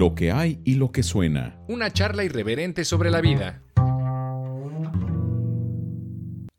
Lo que hay y lo que suena. Una charla irreverente sobre la vida.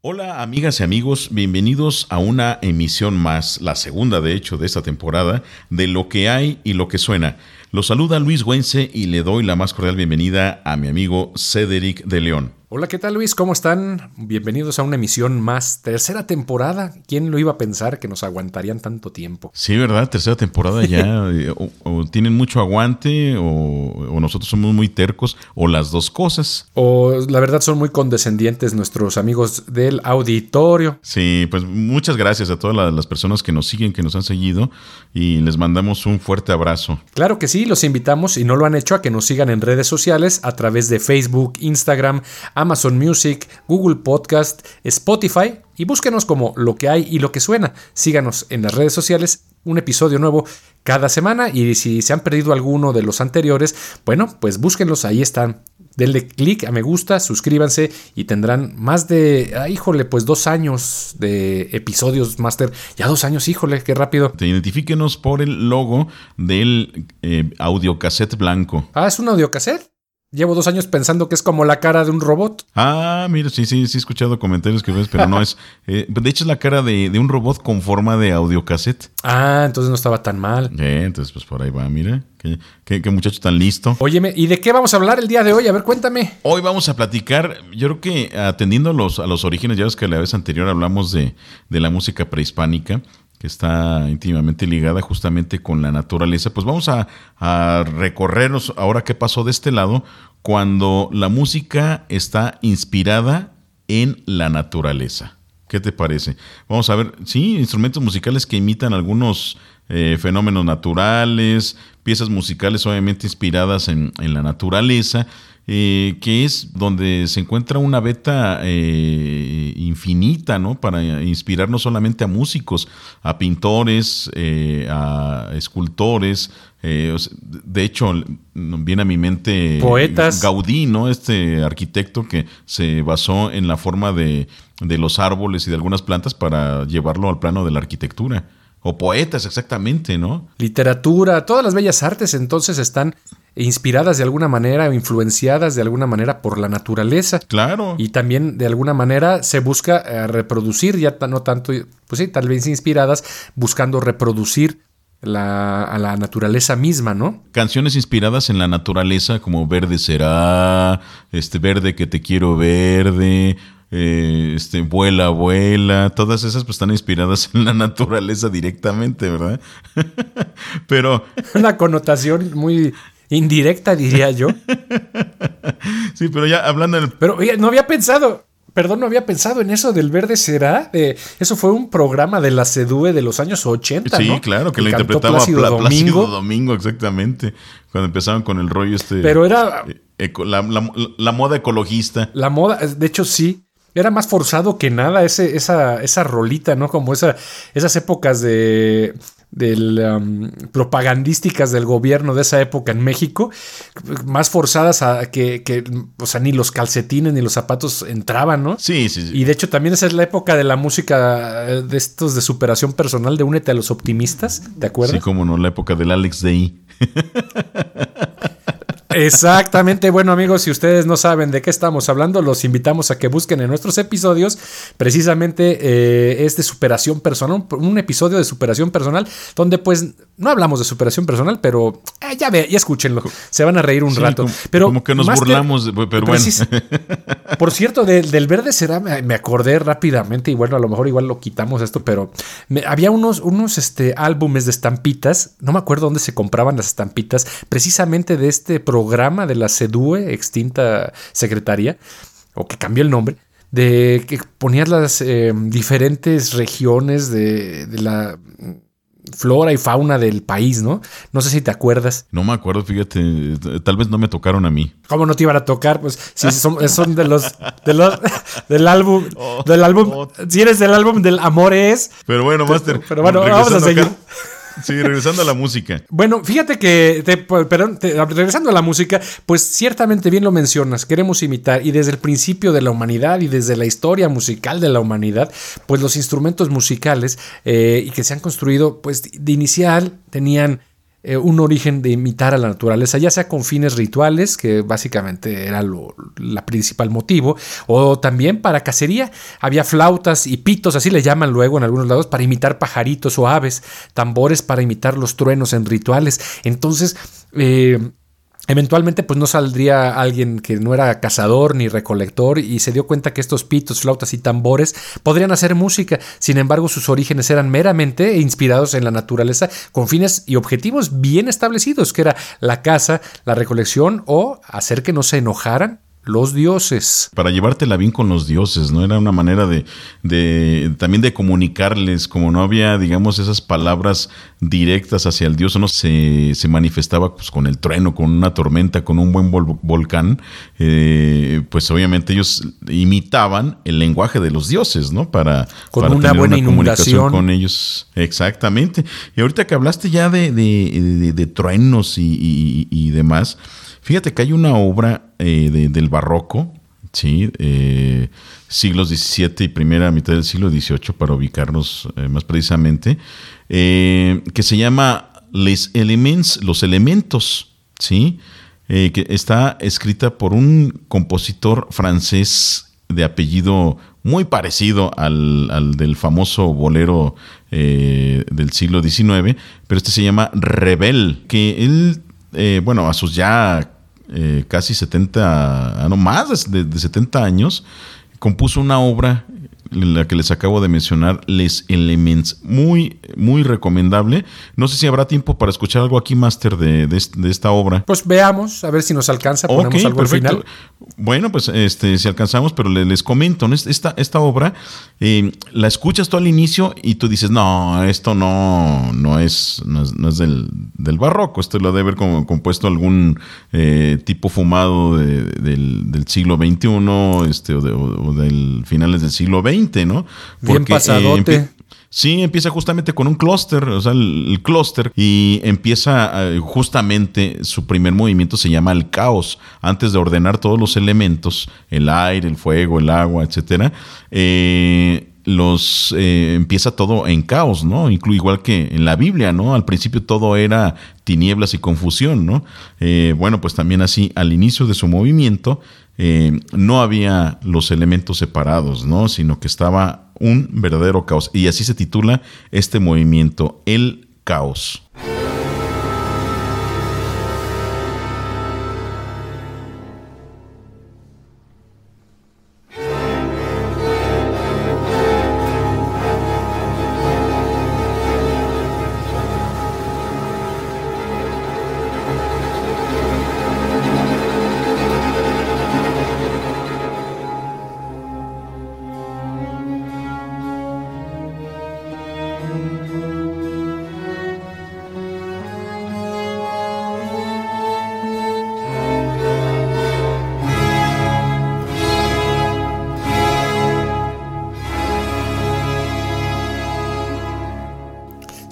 Hola amigas y amigos, bienvenidos a una emisión más, la segunda de hecho de esta temporada, de Lo que hay y lo que suena. Los saluda Luis Güense y le doy la más cordial bienvenida a mi amigo Cedric de León. Hola, ¿qué tal Luis? ¿Cómo están? Bienvenidos a una emisión más. Tercera temporada. ¿Quién lo iba a pensar que nos aguantarían tanto tiempo? Sí, ¿verdad? Tercera temporada ya. Eh, o, tienen mucho aguante o, nosotros somos muy tercos o las dos cosas. O la verdad son muy condescendientes nuestros amigos del auditorio. Sí, pues muchas gracias a todas las personas que nos siguen, que nos han seguido y les mandamos un fuerte abrazo. Claro que sí, los invitamos y no lo han hecho a que nos sigan en redes sociales a través de Facebook, Instagram, Amazon Music, Google Podcast, Spotify y búsquenos como lo que hay y lo que suena. Síganos en las redes sociales, un episodio nuevo cada semana y si se han perdido alguno de los anteriores, bueno, pues búsquenlos, ahí están. Denle clic a me gusta, suscríbanse y tendrán más de, ah, híjole, pues dos años de episodios, Master. Ya dos años, híjole, qué rápido. Identifíquenos por el logo del eh, audiocassette blanco. Ah, es un audiocassette. Llevo dos años pensando que es como la cara de un robot. Ah, mira, sí, sí, sí he escuchado comentarios que ves, pero no es. Eh, de hecho, es la cara de, un robot con forma de audiocassette. Ah, entonces no estaba tan mal. Eh, entonces, pues por ahí va, mira. Qué, muchacho tan listo. Óyeme, ¿y de qué vamos a hablar el día de hoy? A ver, cuéntame. Hoy vamos a platicar, yo creo que atendiendo a los, a los orígenes, ya ves que la vez anterior hablamos de, de la música prehispánica que está íntimamente ligada justamente con la naturaleza, pues vamos a, recorrernos ahora qué pasó de este lado cuando la música está inspirada en la naturaleza. ¿Qué te parece? Vamos a ver, sí, instrumentos musicales que imitan algunos eh, fenómenos naturales, piezas musicales obviamente inspiradas en, en la naturaleza eh, que es donde se encuentra una beta eh, infinita, ¿no? Para inspirar no solamente a músicos, a pintores, eh, a escultores. de hecho, viene a mi mente Poetas. Gaudí, ¿no? Este arquitecto que se basó en la forma de, de los árboles y de algunas plantas para llevarlo al plano de la arquitectura. O poetas, exactamente, ¿no? Literatura, todas las bellas artes entonces están inspiradas de alguna manera o influenciadas de alguna manera por la naturaleza. Claro. Y también de alguna manera se busca eh, reproducir, ya no tanto, pues sí, tal vez inspiradas, buscando reproducir la, a la naturaleza misma, ¿no? Canciones inspiradas en la naturaleza como Verde será, este Verde que te quiero verde, eh, este, vuela, vuela, todas esas pues están inspiradas en la naturaleza directamente, ¿verdad? Pero... Una connotación muy indirecta, diría yo. sí, pero ya hablando... Pero no había pensado... Perdón, no había pensado en eso del verde será. eso fue un programa de la CEDUE de los años 80. Sí, claro, que, lo interpretaba Plácido, Domingo. Domingo, exactamente. Cuando empezaban con el rollo este. Pero era. Eh, la, moda ecologista. La moda, de hecho, sí. Era más forzado que nada ese, esa, esa rolita, ¿no? Como esa, esas épocas de, um, propagandísticas del gobierno de esa época en México, más forzadas a que, que, o sea, ni los calcetines ni los zapatos entraban, ¿no? Sí, sí, sí. Y de hecho también esa es la época de la música eh, de estos de superación personal, de Únete a los optimistas, ¿de acuerdo? Sí, como no, la época del Alex Day. Exactamente, bueno amigos, si ustedes no saben de qué estamos hablando, los invitamos a que busquen en nuestros episodios precisamente eh, es de superación personal, un, episodio de superación personal, donde pues no hablamos de superación personal, pero eh, ya ve, ya escúchenlo, se van a reír un rato. Como, pero como que nos burlamos, pero bueno. por cierto, del verde será, me, acordé rápidamente y bueno, a lo mejor igual lo quitamos esto, pero había unos, unos este, álbumes de estampitas, no me acuerdo dónde se compraban las estampitas, precisamente de este programa programa de la SEDUE, extinta secretaría, o que cambió el nombre, de que ponías las eh, diferentes regiones de, la flora y fauna del país, ¿no? No sé si te acuerdas. No me acuerdo, fíjate, tal vez no me tocaron a mí. ¿Cómo no te iban a tocar? Pues si son, son de los, de los del álbum, oh, del álbum, oh. si eres del álbum del amor es. Pero bueno, Master. Pero bueno, vamos a seguir. Sí, regresando a la música. Bueno, fíjate que, perdón, regresando a la música, pues ciertamente bien lo mencionas, queremos imitar y desde el principio de la humanidad y desde la historia musical de la humanidad, pues los instrumentos musicales eh, y que se han construido, pues de inicial tenían eh, un origen de imitar a la naturaleza, ya sea con fines rituales, que básicamente era lo la principal motivo, o también para cacería. Había flautas y pitos, así le llaman luego en algunos lados, para imitar pajaritos o aves, tambores para imitar los truenos en rituales. Entonces, eh, Eventualmente, pues no saldría alguien que no era cazador ni recolector y se dio cuenta que estos pitos, flautas y tambores podrían hacer música. Sin embargo, sus orígenes eran meramente inspirados en la naturaleza con fines y objetivos bien establecidos, que era la caza, la recolección o hacer que no se enojaran los dioses. Para llevártela bien con los dioses, ¿no? Era una manera de, de, también de comunicarles, como no había, digamos, esas palabras directas hacia el dios, no se, se manifestaba pues, con el trueno, con una tormenta, con un buen volcán, eh, pues obviamente ellos imitaban el lenguaje de los dioses, ¿no? Para, con una buena inundación con ellos. Exactamente. Y ahorita que hablaste ya de, de, truenos y, y demás, Fíjate que hay una obra eh, del barroco, ¿sí? Eh, siglos XVII y primera mitad del siglo XVIII, para ubicarnos eh, más precisamente, que se llama Les Elements, Los Elementos, ¿sí? que está escrita por un compositor francés de apellido muy parecido al, del famoso bolero del siglo XIX, pero este se llama Rebel, que él bueno, a sus ya eh, casi 70, ah, no más de, de 70 años, compuso una obra la que les acabo de mencionar, Les Elements. Muy, muy recomendable. No sé si habrá tiempo para escuchar algo aquí, Master, de, de, esta obra. Pues veamos, a ver si nos alcanza, ponemos algo al final. Bueno, pues este, si alcanzamos, pero les, comento, esta, esta obra eh, la escuchas tú al inicio y tú dices, no, esto no, no es, no es, del, barroco, esto lo debe haber compuesto algún eh, tipo fumado del, siglo XXI este, o, o del finales del siglo XX ¿no? Bien pasadote. Sí, empieza justamente con un clúster, o sea, el, clúster, y empieza eh, justamente su primer movimiento se llama el caos. Antes de ordenar todos los elementos, el aire, el fuego, el agua, etcétera, eh, los eh, empieza todo en caos, ¿no? Incluye igual que en la Biblia, ¿no? Al principio todo era tinieblas y confusión, ¿no? bueno, pues también así al inicio de su movimiento eh, no había los elementos separados, ¿no? Sino que estaba un verdadero caos. Y así se titula este movimiento, el caos.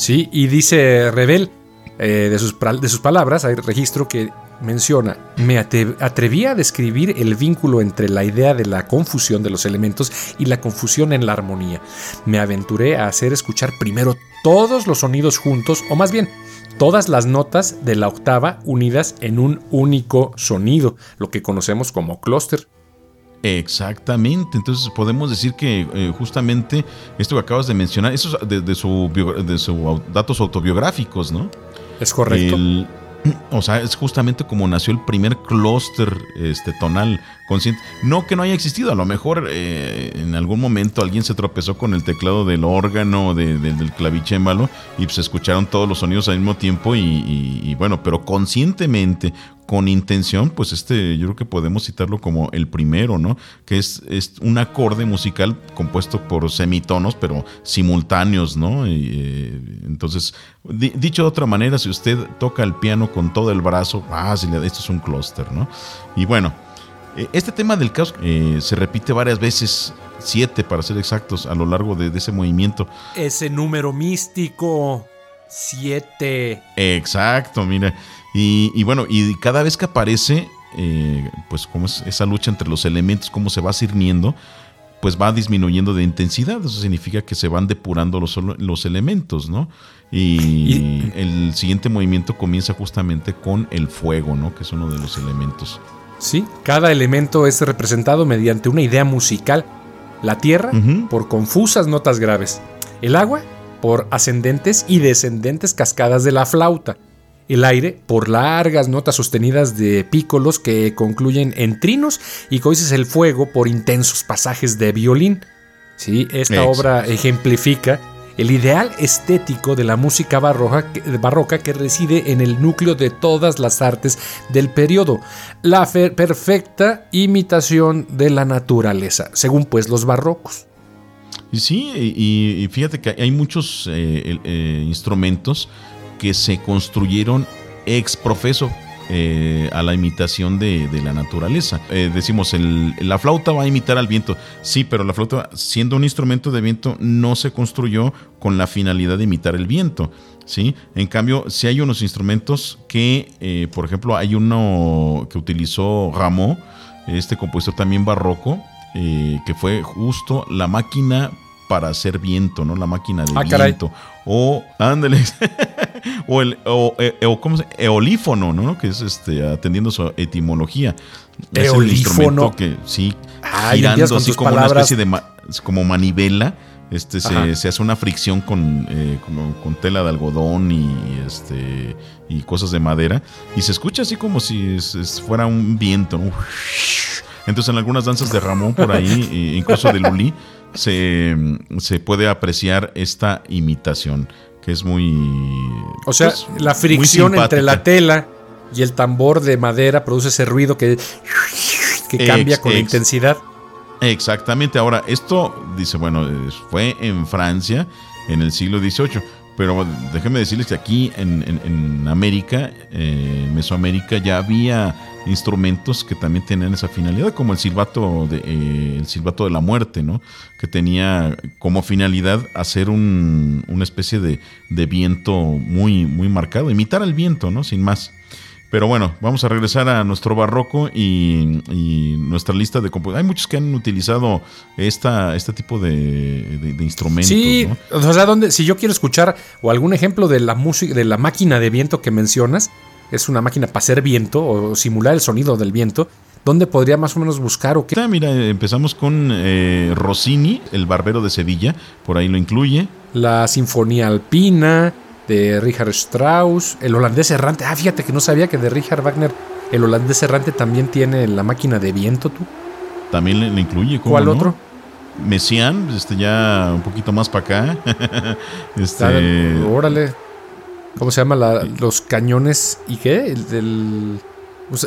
Sí, y dice Rebel, eh, de, sus, de sus palabras, hay registro que menciona, me atreví a describir el vínculo entre la idea de la confusión de los elementos y la confusión en la armonía. Me aventuré a hacer escuchar primero todos los sonidos juntos, o más bien, todas las notas de la octava unidas en un único sonido, lo que conocemos como clúster. Exactamente, entonces podemos decir que eh, justamente esto que acabas de mencionar, eso es de, su, de sus datos autobiográficos, ¿no? Es correcto. O sea, es justamente como nació el primer clúster este, tonal consciente. No que no haya existido, a lo mejor eh, en algún momento alguien se tropezó con el teclado del órgano, del clavicémbalo, y se escucharon todos los sonidos al mismo tiempo y bueno, pero conscientemente, con intención, pues este yo creo que podemos citarlo como el primero, ¿no? Que es, es un acorde musical compuesto por semitonos, pero simultáneos, ¿no? Eh, entonces, dicho de otra manera, si usted toca el piano con todo el brazo, ah, esto es un clúster, ¿no? Y bueno, eh, este tema del caos eh, se repite varias veces, siete para ser exactos, a lo largo de ese movimiento. Ese número místico, siete. Exacto, mira. Y, bueno, y cada vez que aparece, eh, pues como es esa lucha entre los elementos, cómo se va sirviendo, pues va disminuyendo de intensidad. Eso significa que se van depurando los, los elementos, ¿no? Y, el siguiente movimiento comienza justamente con el fuego, ¿no? Que es uno de los elementos. Sí, cada elemento es representado mediante una idea musical. La tierra, por confusas notas graves. El agua, por ascendentes y descendentes cascadas de la flauta. El aire, por largas notas sostenidas de pícolos que concluyen en trinos y coices el fuego por intensos pasajes de violín. Sí, esta obra ejemplifica el ideal estético de la música barroca, que reside en el núcleo de todas las artes del periodo, la perfecta imitación de la naturaleza, según pues los barrocos. Sí, y, fíjate que hay muchos eh, eh, instrumentos que se construyeron ex profeso eh, a la imitación de, la naturaleza. Eh, decimos, la flauta va a imitar al viento. Sí, pero la flauta, siendo un instrumento de viento, no se construyó con la finalidad de imitar el viento. ¿sí? En cambio, si hay unos instrumentos que, eh, por ejemplo, hay uno que utilizó Rameau, este compositor también barroco, que fue justo la máquina para hacer viento, ¿no? La máquina de ah, viento. O, ándale, o el o, e, ¿cómo se? eolífono, ¿no? Que es este, atendiendo su etimología. Eolífono. Es que, sí, girando así como una especie de como manivela. Este, se, hace una fricción con, eh, con tela de algodón y, este, y cosas de madera. Y se escucha así como si fuera un viento. Entonces en algunas danzas de Ramón por ahí, e incluso de Luli, se, se puede apreciar esta imitación, que es muy... O sea, pues, la fricción entre la tela y el tambor de madera produce ese ruido que, que cambia con intensidad. Exactamente. Ahora, esto dice, bueno, fue en Francia en el siglo XVIII, pero déjenme decirles que aquí en, América, en Mesoamérica, ya había instrumentos que también tenían esa finalidad, como el silbato de, eh, el silbato de la muerte, ¿no? Que tenía como finalidad hacer un, una especie de, viento muy, muy marcado, imitar al viento, ¿no? Sin más. Pero bueno, vamos a regresar a nuestro barroco y, nuestra lista de compositores. Hay muchos que han utilizado esta, este tipo de, instrumentos. Sí, o sea, donde, si yo quiero escuchar o algún ejemplo de la música, de la máquina de viento que mencionas, es una máquina para hacer viento o simular el sonido del viento. ¿Dónde podría más o menos buscar o qué? Ah, mira, empezamos con eh, Rossini, el barbero de Sevilla, por ahí lo incluye. La Sinfonía Alpina de Richard Strauss, el holandés errante. Ah, fíjate que no sabía que de Richard Wagner el holandés errante también tiene la máquina de viento, tú. También le, incluye. ¿Cuál otro? Messiaen, este ya un poquito más para acá. este, órale. ¿Cómo se llama? los cañones y qué? El,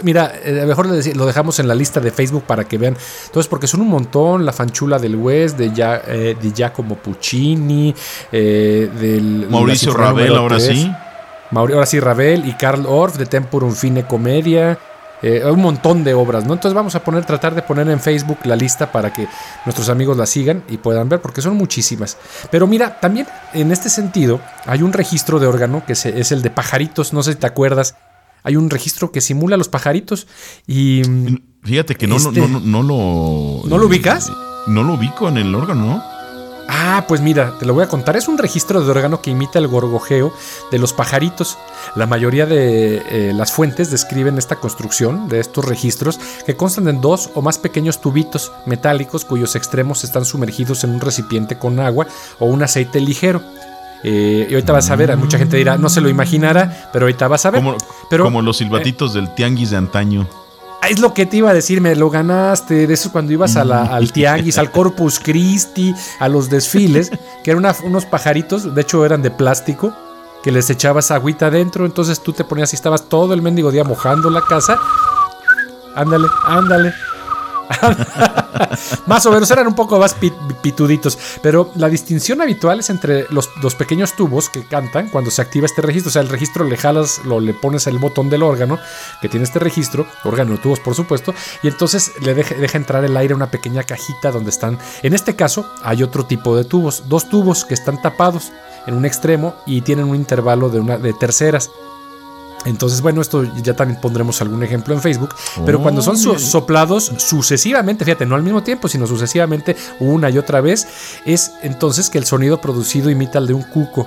mira, eh, mejor lo dejamos en la lista de Facebook para que vean. Entonces, porque son un montón, la fanchula del West, de, ya, eh, de Giacomo Puccini, eh, del... Mauricio Ravel, ahora sí. ahora sí, Ravel y Karl Orff de Temporum Fine Comedia. Eh, un montón de obras, ¿no? Entonces vamos a poner, tratar de poner en Facebook la lista para que nuestros amigos la sigan y puedan ver, porque son muchísimas. Pero mira, también en este sentido hay un registro de órgano que es el de pajaritos, no sé si te acuerdas. Hay un registro que simula los pajaritos y... Fíjate que no, no, no, no, lo... ¿No lo ubicas? No lo ubico en el órgano, ¿no? Ah, pues mira, te lo voy a contar. Es un registro de órgano que imita el gorgojeo de los pajaritos. La mayoría de eh, las fuentes describen esta construcción de estos registros que constan en dos o más pequeños tubitos metálicos cuyos extremos están sumergidos en un recipiente con agua o un aceite ligero. Eh, y ahorita vas a ver, mucha gente dirá, no se lo imaginara, pero ahorita vas a ver. Como, pero, como los silbatitos del tianguis de antaño. Es lo que te iba a decir, me lo ganaste. De eso cuando ibas a la, al tianguis, al Corpus Christi, a los desfiles, que eran unos pajaritos, de hecho eran de plástico, que les echabas agüita adentro. Entonces tú te ponías y estabas todo el mendigo día mojando la casa. Ándale, ándale. más o menos eran un poco más pituditos. Pero la distinción habitual es entre los, pequeños tubos que cantan cuando se activa este registro. O sea, el registro le jalas, lo, le pones el botón del órgano que tiene este registro, órgano tubos, por supuesto, y entonces le deja, deja entrar el aire a una pequeña cajita donde están. En este caso, hay otro tipo de tubos, dos tubos que están tapados en un extremo y tienen un intervalo de, una, de terceras. Entonces, bueno, esto ya también pondremos algún ejemplo en Facebook. Pero cuando son soplados sucesivamente, fíjate, no al mismo tiempo, sino sucesivamente una y otra vez, es entonces que el sonido producido imita al de un cuco.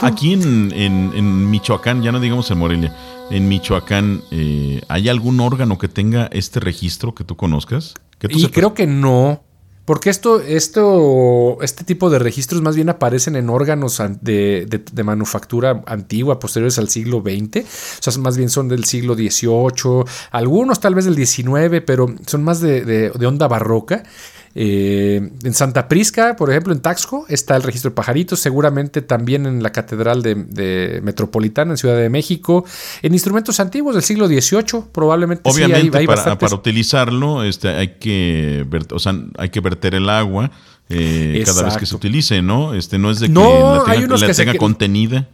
Aquí en, Michoacán, ya no digamos en Morelia, en Michoacán, eh, ¿hay algún órgano que tenga este registro que tú conozcas? y creo que no. Porque esto, esto, este tipo de registros más bien aparecen en órganos de, manufactura antigua, posteriores al siglo XX. O sea, más bien son del siglo XVIII, algunos tal vez del XIX, pero son más de, de onda barroca. Eh, en Santa Prisca, por ejemplo, en Taxco, está el registro de pajaritos, seguramente también en la Catedral de, Metropolitana, en Ciudad de México, en instrumentos antiguos del siglo XVIII, probablemente Obviamente, sí, para, para, utilizarlo este, hay, que o sea, hay que verter el agua eh, cada vez que se utilice, ¿no? Este no es de que la tenga, contenida.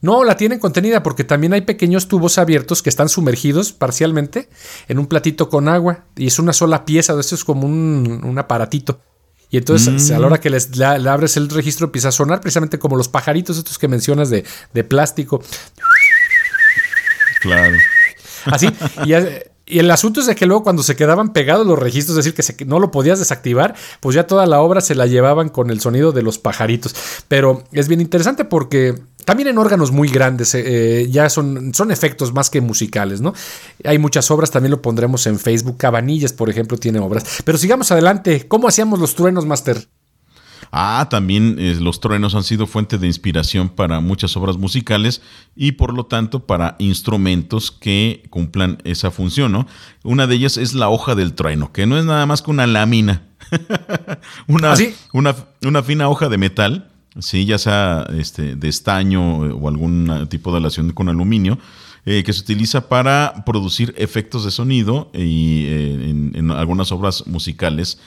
No, la tienen contenida porque también hay pequeños tubos abiertos que están sumergidos parcialmente en un platito con agua y es una sola pieza, esto es como un, aparatito. Y entonces a la hora que les, le, abres el registro empieza a sonar precisamente como los pajaritos estos que mencionas de, de plástico. Claro. Así. Y y el asunto es de que luego cuando se quedaban pegados los registros, es decir, que no lo podías desactivar, pues ya toda la obra se la llevaban con el sonido de los pajaritos. Pero es bien interesante porque también en órganos muy grandes eh, eh, ya son, son efectos más que musicales, ¿no? Hay muchas obras, también lo pondremos en Facebook. Cabanillas, por ejemplo, tiene obras. Pero sigamos adelante. ¿Cómo hacíamos los truenos, Master? Ah, también eh, los truenos han sido fuente de inspiración para muchas obras musicales y por lo tanto para instrumentos que cumplan esa función, ¿no? Una de ellas es la hoja del trueno, que no es nada más que una lámina, una, ¿Ah, una, una, fina hoja de metal, sí, ya sea este, de estaño o algún tipo de aleación con aluminio, eh, que se utiliza para producir efectos de sonido y eh, en, algunas obras musicales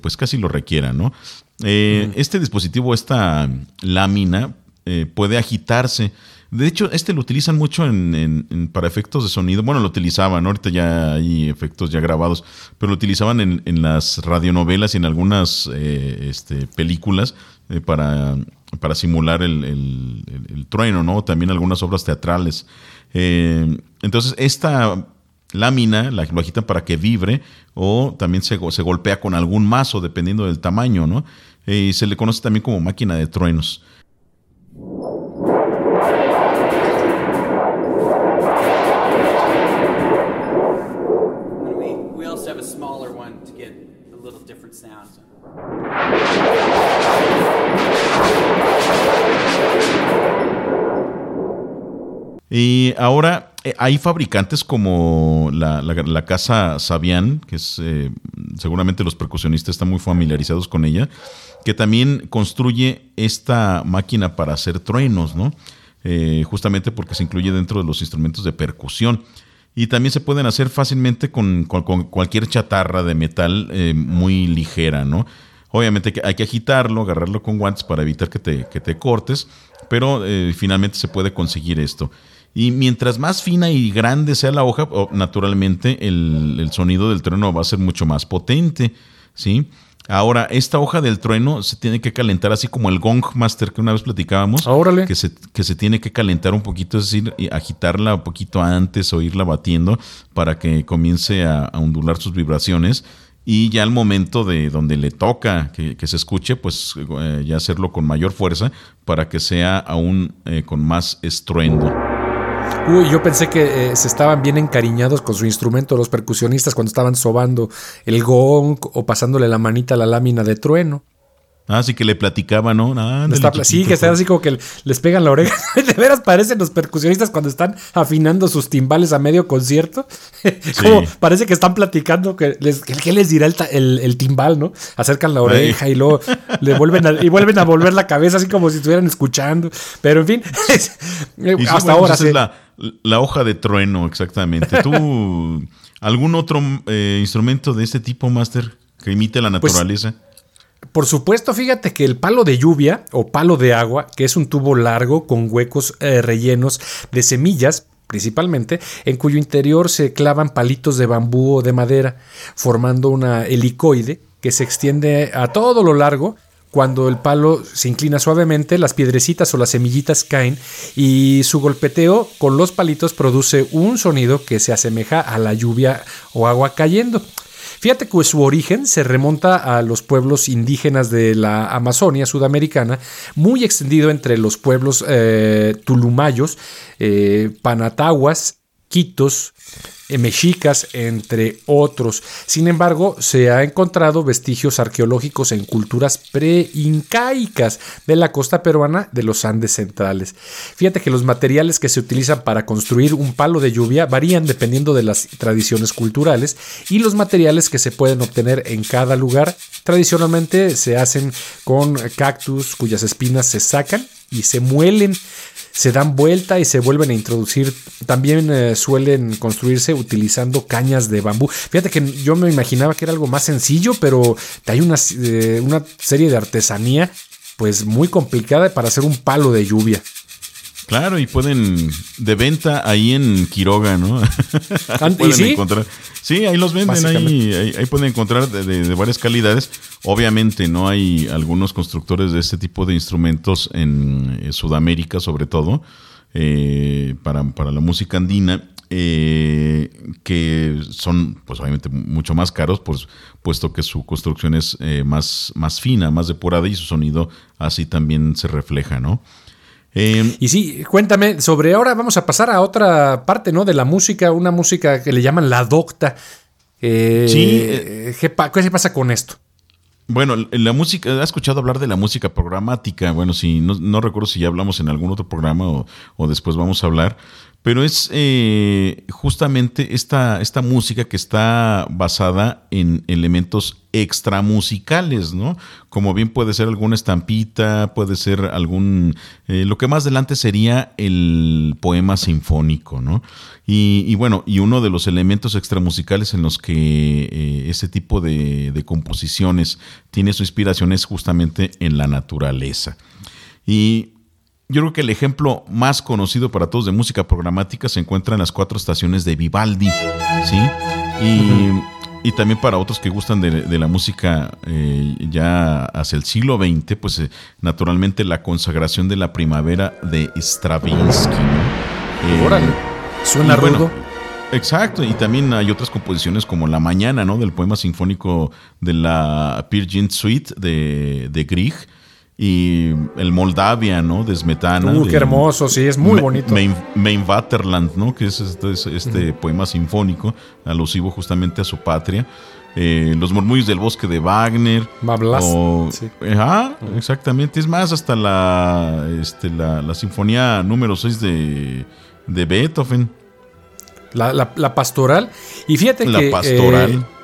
pues casi lo requieran, ¿no? Eh, este dispositivo, esta lámina, eh, puede agitarse. De hecho, este lo utilizan mucho en, para efectos de sonido. Bueno, lo utilizaban, ahorita ya hay efectos ya grabados, pero lo utilizaban en, las radionovelas y en algunas eh, este, películas para, para, simular el, trueno, ¿no? También algunas obras teatrales. Entonces, esta lámina, la, lo agitan para que vibre o también se, se golpea con algún mazo dependiendo del tamaño, ¿no? y se le conoce también como máquina de truenos. Y ahora eh, hay fabricantes como la, casa Sabian, que es eh, seguramente los percusionistas están muy familiarizados con ella, que también construye esta máquina para hacer truenos, ¿no? Eh, justamente porque se incluye dentro de los instrumentos de percusión. Y también se pueden hacer fácilmente con, cualquier chatarra de metal muy ligera, ¿no? Obviamente hay que agitarlo, agarrarlo con guantes para evitar que te, que te cortes, pero finalmente se puede conseguir esto. Y mientras más fina y grande sea la hoja, naturalmente el, sonido del trueno va a ser mucho más potente. ¿sí? Ahora, esta hoja del trueno se tiene que calentar así como el gong master que una vez platicábamos. Órale. Que se, que se tiene que calentar un poquito, es decir, agitarla un poquito antes o irla batiendo para que comience a, ondular sus vibraciones. Y ya al momento de donde le toca que, se escuche, pues eh, ya hacerlo con mayor fuerza para que sea aún eh, con más estruendo. Uy, yo pensé que eh, se estaban bien encariñados con su instrumento los percusionistas cuando estaban sobando el gong o pasándole la manita a la lámina de trueno. Ah, sí que le platicaba, ¿no? sí, que están así como que les pegan la oreja. de veras parecen los percusionistas cuando están afinando sus timbales a medio concierto. como parece que están platicando que les, ¿qué les dirá el, timbal, no? Acercan la oreja y luego le vuelven a, y vuelven a volver la cabeza así como si estuvieran escuchando. Pero en fin, hasta ahora. es la, hoja de trueno, exactamente. ¿Tú, algún otro eh, instrumento de este tipo, Master, que imite la pues, naturaleza? Por supuesto, fíjate que el palo de lluvia o palo de agua, que es un tubo largo con huecos eh, rellenos de semillas, principalmente, en cuyo interior se clavan palitos de bambú o de madera, formando una helicoide que se extiende a todo lo largo cuando el palo se inclina suavemente, las piedrecitas o las semillitas caen y su golpeteo con los palitos produce un sonido que se asemeja a la lluvia o agua cayendo. Fíjate que su origen se remonta a los pueblos indígenas de la Amazonia sudamericana, muy extendido entre los pueblos eh, tulumayos, eh, panataguas, quitos, mexicas, entre otros. Sin embargo, se ha encontrado vestigios arqueológicos en culturas pre-incaicas de la costa peruana de los Andes centrales. Fíjate que los materiales que se utilizan para construir un palo de lluvia varían dependiendo de las tradiciones culturales y los materiales que se pueden obtener en cada lugar tradicionalmente se hacen con cactus cuyas espinas se sacan y se muelen se dan vuelta y se vuelven a introducir. También eh, suelen construirse utilizando cañas de bambú. Fíjate que yo me imaginaba que era algo más sencillo, pero hay una, eh, una serie de artesanía pues muy complicada para hacer un palo de lluvia. Claro, y pueden de venta ahí en Quiroga, ¿no? pueden sí? encontrar. Sí, ahí los venden, ahí, ahí, pueden encontrar de, varias calidades. Obviamente no hay algunos constructores de este tipo de instrumentos en eh, Sudamérica, sobre todo, eh, para, la música andina. Eh, que son pues obviamente mucho más caros pues, puesto que su construcción es más, más fina, más depurada y su sonido así también se refleja, ¿no? Em, y sí, cuéntame sobre ahora vamos a pasar a otra parte, ¿no? De la música, una música que le llaman la docta. Eh, sí. Eh, ¿qué, ¿Qué pasa con esto? Bueno, la música, ¿has escuchado hablar de la música programática? Bueno, si no, recuerdo si ya hablamos en algún otro programa o, o después vamos a hablar, pero es eh, justamente esta, esta música que está basada en elementos extramusicales, ¿no? Como bien puede ser alguna estampita, puede ser algún... Eh, lo que más adelante sería el poema sinfónico, ¿no? Y, bueno, y uno de los elementos extramusicales en los que eh, ese tipo de, composiciones tiene su inspiración es justamente en la naturaleza. Y yo creo que el ejemplo más conocido para todos de música programática se encuentra en las cuatro estaciones de Vivaldi, ¿sí? Y, también para otros que gustan de, la música eh, ya hacia el siglo XX, pues eh, naturalmente la consagración de la primavera de Stravinsky. ¿no? Eh, suena rudo. Exacto, y también hay otras composiciones como La Mañana, ¿no? Del poema sinfónico de la Pirgin Suite de, de Grieg y el Moldavia, ¿no? De Smetana. Uh, qué hermoso, sí, es muy bonito. Main, Vaterland, ¿no? Que es este, este poema sinfónico alusivo justamente a su patria. Eh, los murmullos del bosque de Wagner. Mablas. Sí. exactamente. Es más, hasta la, este, la, sinfonía número 6 de, de Beethoven. La, la, pastoral. Y fíjate que. La pastoral. Eh,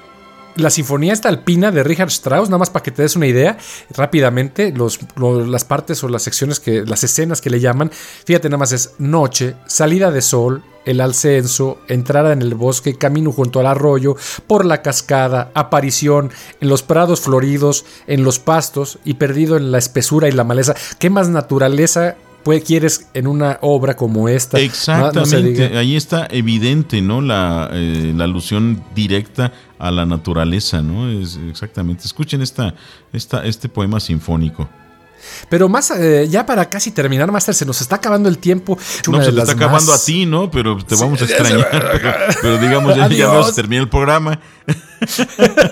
la sinfonía esta alpina de Richard Strauss, nada más para que te des una idea, rápidamente, los, las partes o las secciones que, las escenas que le llaman, fíjate nada más es noche, salida de sol, el ascenso, entrada en el bosque, camino junto al arroyo, por la cascada, aparición, en los prados floridos, en los pastos y perdido en la espesura y la maleza. ¿Qué más naturaleza quieres en una obra como esta. Exactamente, ahí está evidente, ¿no? La, eh, la, alusión directa a la naturaleza, ¿no? Es exactamente. Escuchen esta, esta, este poema sinfónico. Pero más, eh, ya para casi terminar, Master, se nos está acabando el tiempo. No, se te está acabando a ti, ¿no? Pero te vamos a extrañar. pero, digamos, ya, ya se termina el programa.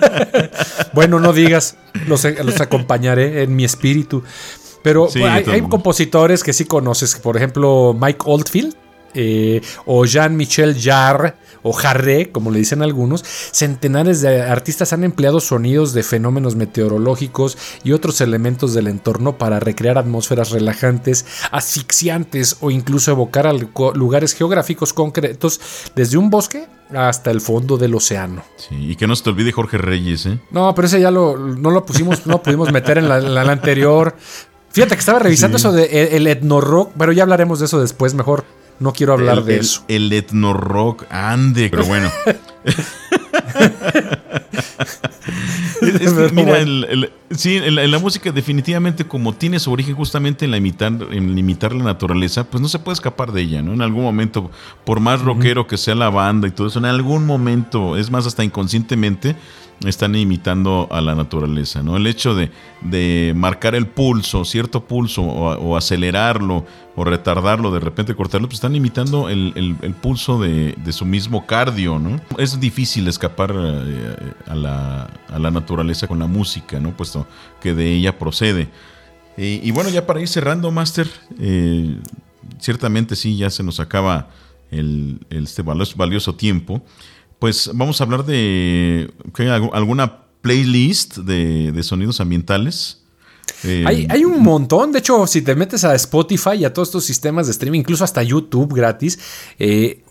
bueno, no digas, los, los acompañaré en mi espíritu. Pero hay, compositores que sí conoces, por ejemplo, Mike Oldfield. Eh, o Jean-Michel Jarre o Jarre, como le dicen algunos, centenares de artistas han empleado sonidos de fenómenos meteorológicos y otros elementos del entorno para recrear atmósferas relajantes, asfixiantes o incluso evocar lugares geográficos concretos desde un bosque hasta el fondo del océano. Sí, y que no se te olvide Jorge Reyes, ¿eh? No, pero ese ya lo, no lo pusimos, no pudimos meter en la anterior. Fíjate que estaba revisando eso de eh, el, rock, pero ya hablaremos de eso después, mejor. No quiero hablar de eso. El etno rock, ande, pero bueno. mira, sí, en la, música definitivamente como tiene su origen justamente en, la imitar, en limitar la naturaleza, pues no se puede escapar de ella, ¿no? En algún momento, por más rockero que sea la banda y todo eso, en algún momento, es más hasta inconscientemente, están imitando a la naturaleza, ¿no? El hecho de, de marcar el pulso, cierto pulso, o, acelerarlo, o retardarlo, de repente cortarlo, pues están imitando el, pulso de, su mismo cardio, ¿no? Es difícil escapar eh, a, la, a, la, naturaleza con la música, ¿no? Puesto que de ella procede. Y, bueno, ya para ir cerrando, Master, eh, ciertamente sí, ya se nos acaba el, este valioso tiempo pues vamos a hablar de alguna playlist de, sonidos ambientales. Eh, hay, un montón, de hecho, si te metes a Spotify y a todos estos sistemas de streaming, incluso hasta YouTube gratis, eh,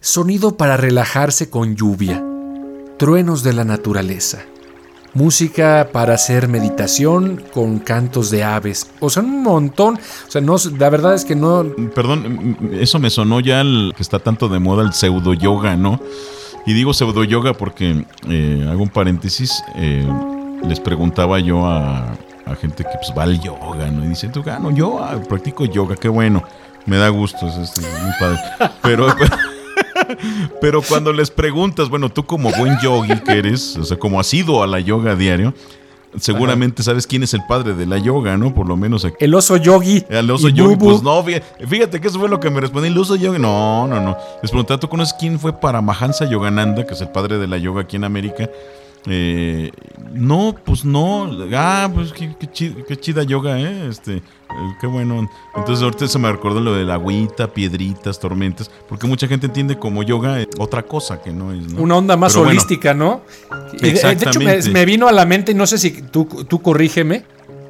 sonido para relajarse con lluvia, truenos de la naturaleza, música para hacer meditación con cantos de aves, o sea, un montón, o sea, no, la verdad es que no... Perdón, eso me sonó ya el que está tanto de moda el pseudo yoga, ¿no? Y digo pseudo yoga porque, eh, hago un paréntesis, eh, les preguntaba yo a, gente que pues, va al yoga, ¿no? Y dicen, tú, ah, yo practico yoga, qué bueno, me da gusto, es, es muy padre. Pero, pero cuando les preguntas, bueno, tú como buen yogi que eres, o sea, como has ido a la yoga diario, Seguramente sabes quién es el padre de la yoga, ¿no? Por lo menos aquí. El oso yogi. El oso yogi, pues no, fíjate que eso fue lo que me respondí. El oso yogi, no, no, no. Les pregunté, ¿tú conoces quién fue para Mahansa Yogananda, que es el padre de la yoga aquí en América? Eh, no, pues no. Ah, pues qué, chida, yoga, ¿eh? Este, eh, qué bueno. Entonces ahorita se me recordó lo de la agüita, piedritas, tormentas, porque mucha gente entiende como yoga otra cosa que no es. Una onda más holística, ¿no? De, hecho, me, vino a la mente, y no sé si tú, tú corrígeme,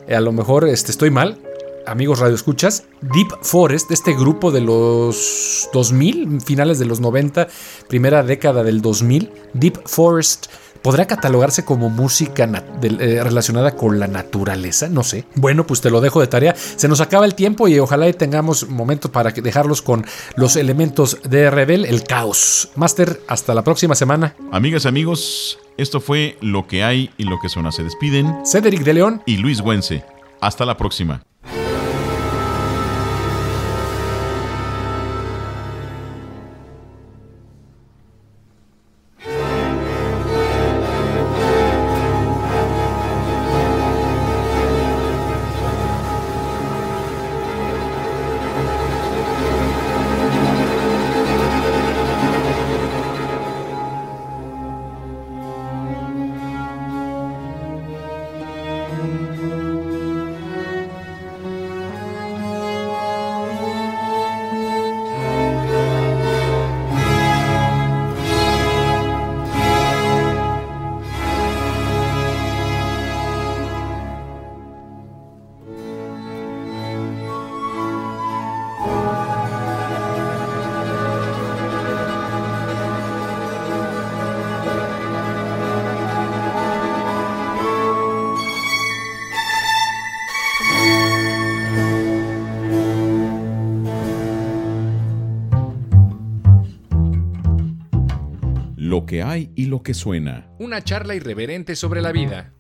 eh, a lo mejor este, estoy mal, amigos Radio Escuchas, Deep Forest, este grupo de los 2000, finales de los 90, primera década del 2000, Deep Forest ¿Podrá catalogarse como música eh, relacionada con la naturaleza? No sé. Bueno, pues te lo dejo de tarea. Se nos acaba el tiempo y ojalá tengamos momentos para dejarlos con los elementos de Rebel, el caos. Master, hasta la próxima semana. Amigas, amigos, esto fue Lo que hay y lo que suena. Se despiden. Cedric de León y Luis Güense. Hasta la próxima. Que hay y lo que suena. Una charla irreverente sobre la vida.